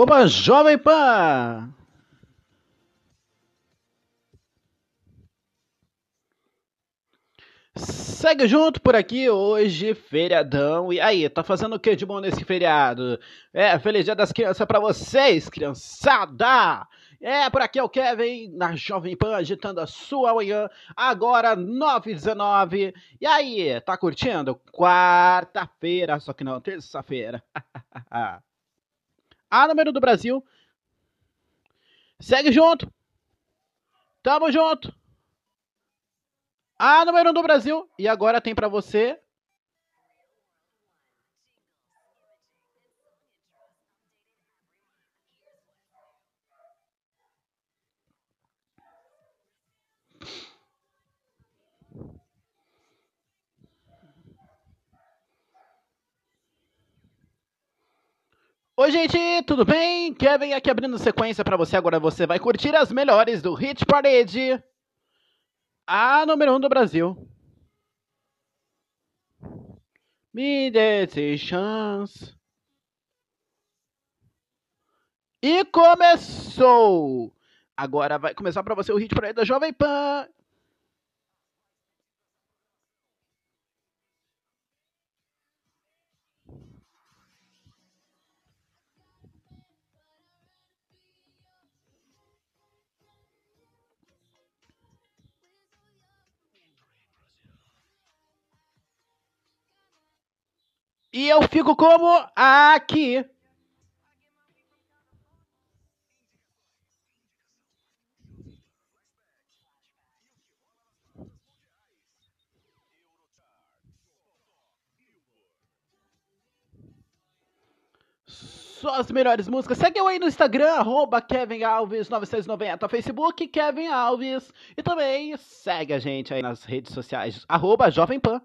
Oba Jovem Pan! Segue junto por aqui hoje, feriadão. E aí, tá fazendo o que de bom nesse feriado? É, feliz dia das crianças para vocês, criançada! É, por aqui é o Kevin, na Jovem Pan, agitando a sua manhã, agora 9h19. E aí, tá curtindo? Quarta-feira, só que não, terça-feira. a número do Brasil. Segue junto. Tamo junto. A número 1 um do Brasil. E agora tem para você. Oi, gente, tudo bem? Kevin aqui abrindo sequência para você. Agora você vai curtir as melhores do Hit Parade a número 1 um do Brasil. Me dê chance. E começou! Agora vai começar para você o hit por aí da Jovem Pan. E eu fico como aqui. Só as melhores músicas. Segue eu aí no Instagram, arroba Kevin Alves 990, Facebook Kevin Alves. E também segue a gente aí nas redes sociais, arroba Jovem Pan.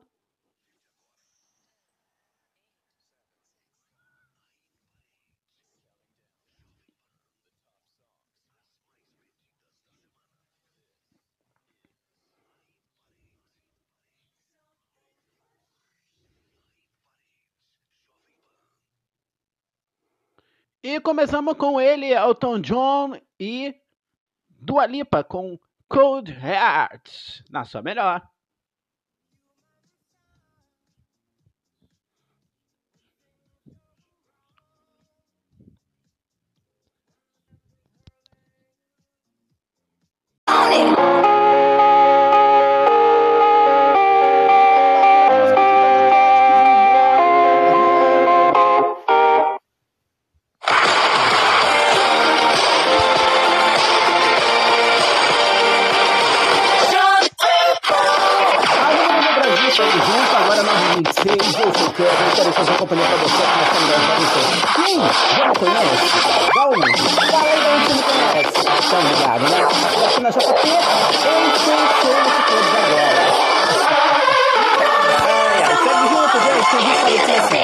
E começamos com ele, Elton John e Dua Lipa com Cold Heart, na sua melhor. fazer uma companhia pra você que nós estamos gravando isso. Quem já me conhece? Vamos! Fala aí onde você me conhece. Tá ligado, né? Aqui na JP, encontramos todos agora. É, tamo junto, gente. Tamo junto, parecia assim.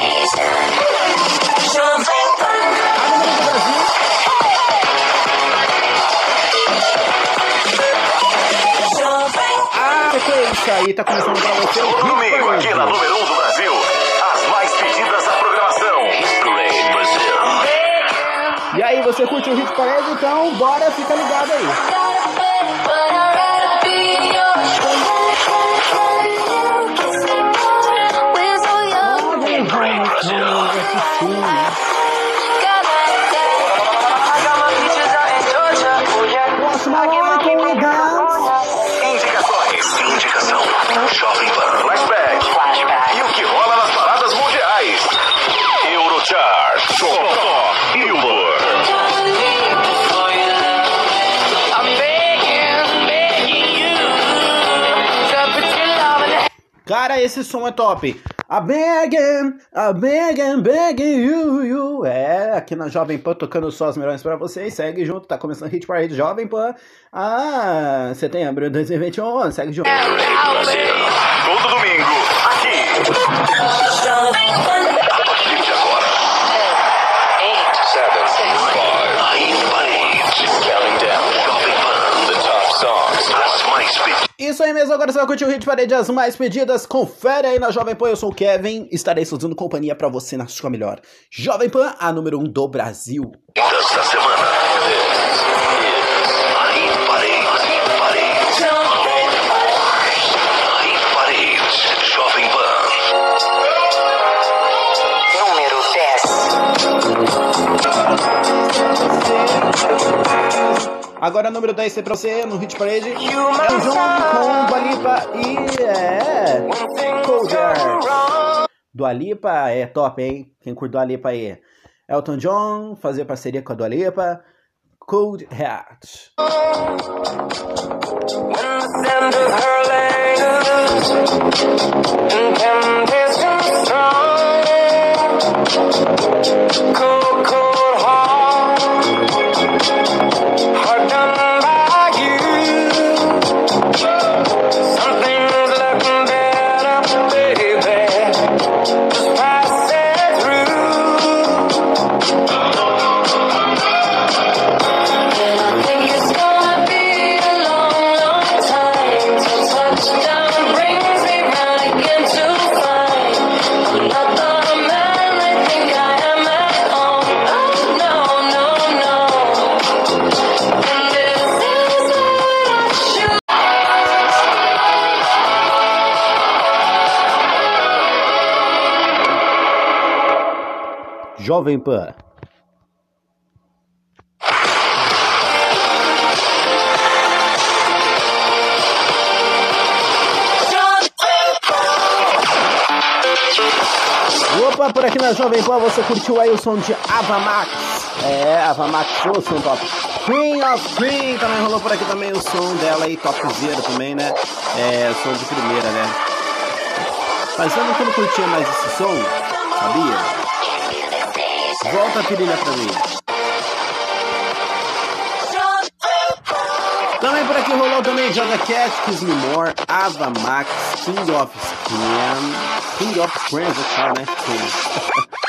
A número sequência aí tá começando pra você. Comigo aqui na número 1 do você curte o Hit Parade, então bora, fica ligado aí. Próxima logo, Indicações. Indicação. Jovem esse som é top. A begging, a begging, begging you, you. É, aqui na Jovem Pan tocando só as melhores pra vocês. Segue junto, tá começando Hit Parade Jovem Pan. Ah, setembro de 2021. Segue junto. Todo domingo, aqui. A partir de agora. Isso aí mesmo, agora você vai curtir o Hit Parade as mais pedidas. Confere aí na Jovem Pan, eu sou o Kevin. Estarei fazendo companhia pra você na sua melhor. Jovem Pan, a número 1 um do Brasil. Semana. Agora número 10 é pra você no Hit Parade. Elton John com Dualipa e é. Cold Heart. Dualipa é top, hein? Quem curte Dualipa aí? Elton John fazer parceria com a Dualipa. Cold Heart. Cold, cold heart Jovem Pan. Opa, por aqui na Jovem Pan você curtiu aí o som de Ava Max. É, Ava Max, o som top. Queen of Queen também rolou por aqui também o som dela aí, topzera também, né? É, som de primeira, né? Que eu não curtia mais esse som, sabia? Volta a trilha pra mim. Também por aqui rolou também Joga Cat, Kiss Me More, Ava Max, King of Scream, King of Scream, vou falar, né?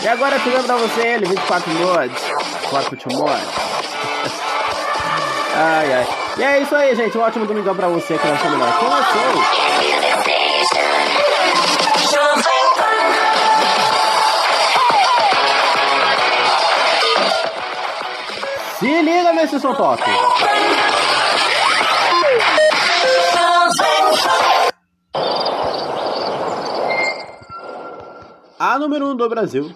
E agora chegando pra você ele, 24 mods, 4 to mod. ai, ai. E é isso aí, gente. Um ótimo domingão pra você que vai ser melhor. Se liga nesse som top! A número 1 um do Brasil